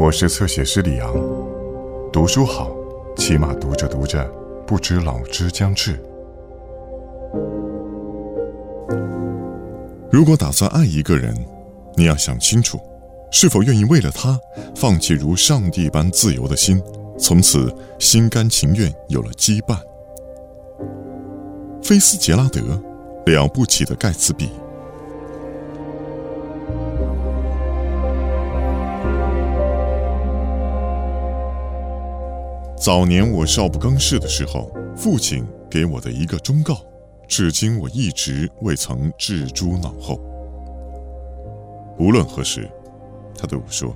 我是侧写师李昂，读书好，起码读着读着，不知老之将至。如果打算爱一个人，你要想清楚，是否愿意为了他放弃如上帝般自由的心，从此心甘情愿有了羁绊。菲斯杰拉德，了不起的盖茨比。早年我少不更事的时候，父亲给我的一个忠告，至今我一直未曾置诸脑后。无论何时，他对我说：“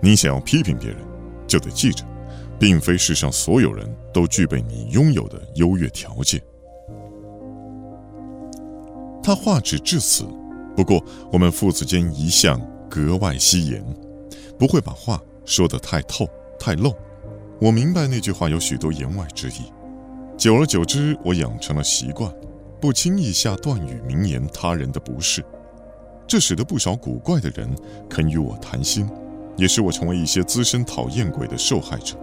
你想要批评别人，就得记着，并非世上所有人都具备你拥有的优越条件。”他话只至此，不过我们父子间一向格外惜言，不会把话说得太透、太露。我明白那句话有许多言外之意，久而久之，我养成了习惯，不轻易下断语明言他人的不是，这使得不少古怪的人肯与我谈心，也使我成为一些资深讨厌鬼的受害者。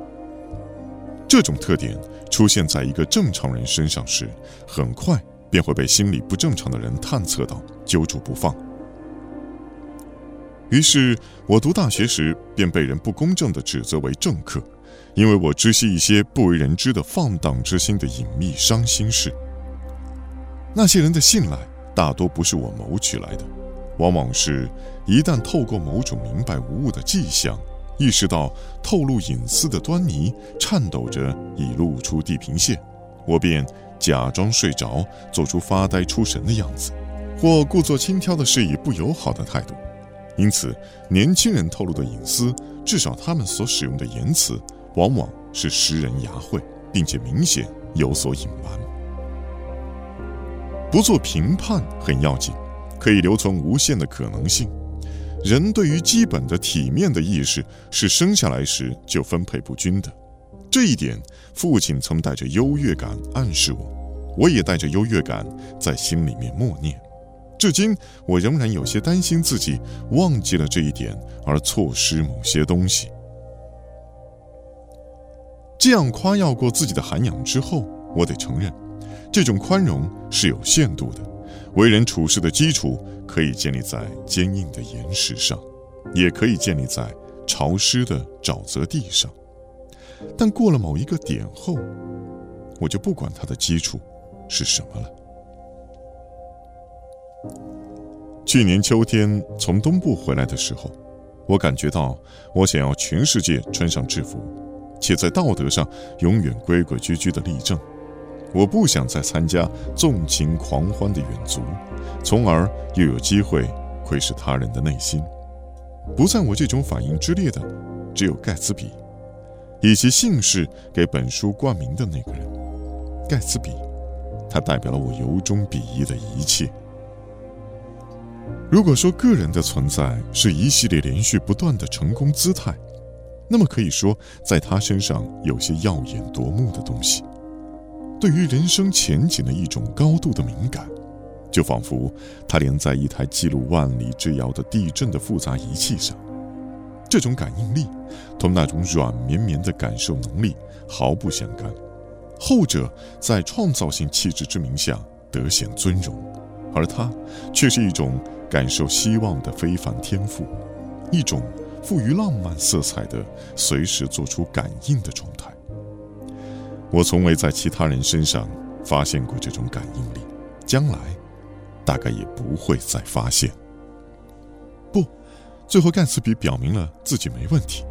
这种特点出现在一个正常人身上时，很快便会被心理不正常的人探测到，揪住不放。于是我读大学时，便被人不公正地指责为政客。因为我知悉一些不为人知的放荡之心的隐秘伤心事，那些人的信赖大多不是我谋取来的，往往是一旦透过某种明白无误的迹象，意识到透露隐私的端倪，颤抖着已露出地平线，我便假装睡着，做出发呆出神的样子，或故作轻佻的示以不友好的态度。因此，年轻人透露的隐私，至少他们所使用的言辞。往往是识人牙慧，并且明显有所隐瞒。不做评判很要紧，可以留存无限的可能性。人对于基本的体面的意识是生下来时就分配不均的，这一点父亲曾带着优越感暗示我，我也带着优越感在心里面默念。至今我仍然有些担心自己忘记了这一点而错失某些东西。这样夸耀过自己的涵养之后，我得承认，这种宽容是有限度的。为人处事的基础可以建立在坚硬的岩石上，也可以建立在潮湿的沼泽地上。但过了某一个点后，我就不管它的基础是什么了。去年秋天从东部回来的时候，我感觉到我想要全世界穿上制服。且在道德上永远规规矩矩的立正，我不想再参加纵情狂欢的远足，从而又有机会窥视他人的内心。不在我这种反应之列的，只有盖茨比，以及姓氏给本书冠名的那个人——盖茨比。他代表了我由衷鄙夷的一切。如果说个人的存在是一系列连续不断的成功姿态，那么可以说，在他身上有些耀眼夺目的东西，对于人生前景的一种高度的敏感，就仿佛他连在一台记录万里之遥的地震的复杂仪器上，这种感应力同那种软绵绵的感受能力毫不相干，后者在创造性气质之名下得显尊荣，而他却是一种感受希望的非凡天赋，一种。富于浪漫色彩的，随时做出感应的状态。我从未在其他人身上发现过这种感应力，将来大概也不会再发现。不，最后盖茨比表明了自己没问题，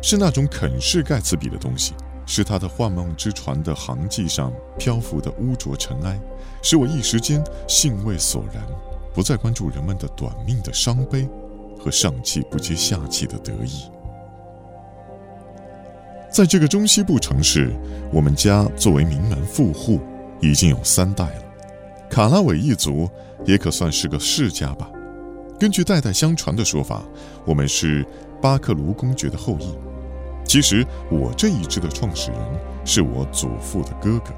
是那种肯视盖茨比的东西，是他的幻梦之船的航迹上漂浮的污浊尘埃，使我一时间兴味索然，不再关注人们的短命的伤悲。和上气不接下气的得意，在这个中西部城市，我们家作为名门富户，已经有三代了。卡拉韦一族也可算是个世家吧。根据代代相传的说法，我们是巴克卢公爵的后裔。其实，我这一支的创始人是我祖父的哥哥。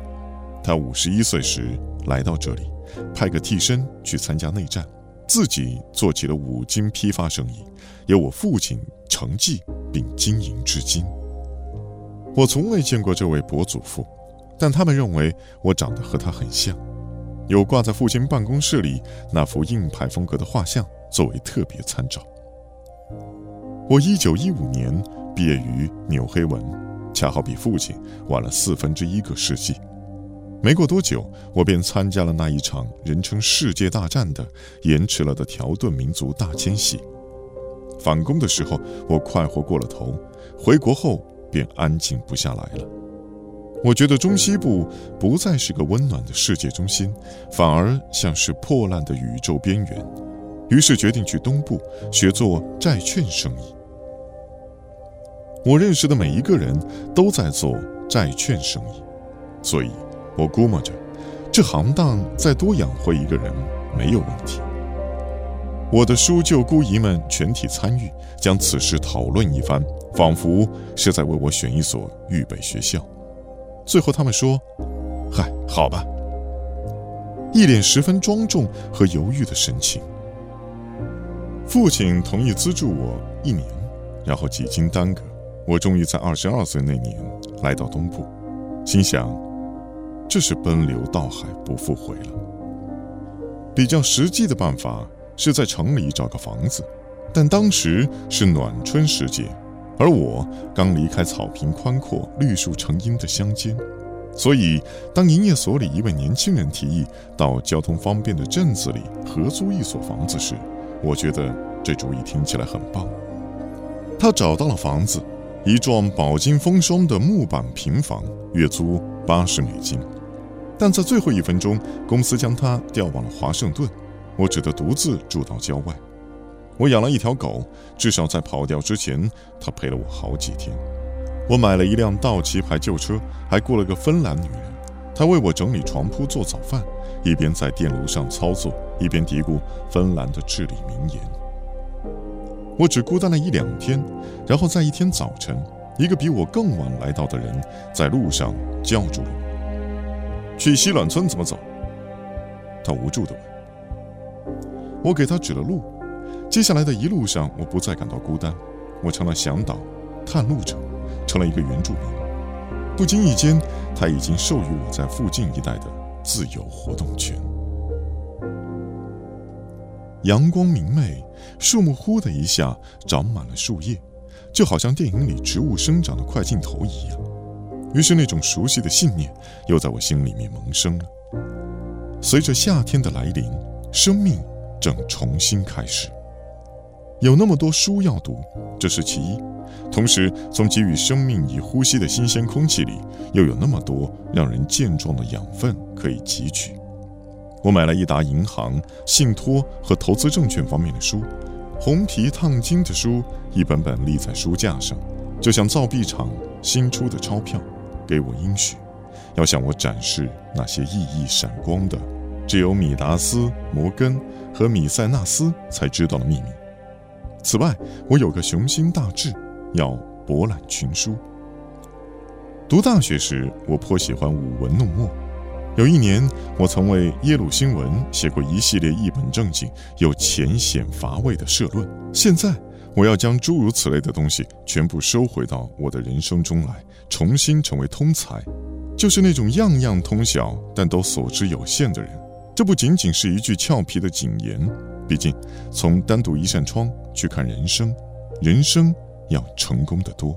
他五十一岁时来到这里，派个替身去参加内战。自己做起了五金批发生意，由我父亲承继，并经营至今。我从未见过这位伯祖父，但他们认为我长得和他很像，有挂在父亲办公室里那幅硬派风格的画像作为特别参照。我一九一五年毕业于纽黑文，恰好比父亲晚了四分之一个世纪。没过多久，我便参加了那一场人称“世界大战”的延迟了的条顿民族大迁徙。返工的时候，我快活过了头；回国后，便安静不下来了。我觉得中西部不再是个温暖的世界中心，反而像是破烂的宇宙边缘。于是决定去东部学做债券生意。我认识的每一个人都在做债券生意，所以。我估摸着，这行当再多养活一个人没有问题。我的叔舅姑姨们全体参与，将此事讨论一番，仿佛是在为我选一所预备学校。最后他们说：“嗨，好吧。”一脸十分庄重和犹豫的神情。父亲同意资助我一年，然后几经耽搁，我终于在二十二岁那年来到东部，心想。这是奔流到海不复回了。比较实际的办法是在城里找个房子，但当时是暖春时节，而我刚离开草坪宽阔、绿树成荫的乡间，所以当营业所里一位年轻人提议到交通方便的镇子里合租一所房子时，我觉得这主意听起来很棒。他找到了房子，一幢饱经风霜的木板平房，月租八十美金。但在最后一分钟，公司将他调往了华盛顿，我只得独自住到郊外。我养了一条狗，至少在跑掉之前，它陪了我好几天。我买了一辆道奇牌旧车，还雇了个芬兰女人，她为我整理床铺、做早饭，一边在电炉上操作，一边嘀咕芬兰的至理名言。我只孤单了一两天，然后在一天早晨，一个比我更晚来到的人在路上叫住了我。去西暖村怎么走？他无助地问。我给他指了路。接下来的一路上，我不再感到孤单，我成了向导、探路者，成了一个原住民。不经意间，他已经授予我在附近一带的自由活动权。阳光明媚，树木忽的一下长满了树叶，就好像电影里植物生长的快镜头一样。于是，那种熟悉的信念又在我心里面萌生了。随着夏天的来临，生命正重新开始。有那么多书要读，这是其一；同时，从给予生命以呼吸的新鲜空气里，又有那么多让人健壮的养分可以汲取。我买了一沓银行、信托和投资证券方面的书，红皮烫金的书一本本立在书架上，就像造币厂新出的钞票。给我应许，要向我展示那些熠熠闪光的，只有米达斯、摩根和米塞纳斯才知道的秘密。此外，我有个雄心大志，要博览群书。读大学时，我颇喜欢舞文弄墨。有一年，我曾为耶鲁新闻写过一系列一本正经又浅显乏味的社论。现在，我要将诸如此类的东西全部收回到我的人生中来。重新成为通才，就是那种样样通晓但都所知有限的人。这不仅仅是一句俏皮的谨言，毕竟从单独一扇窗去看人生，人生要成功的多。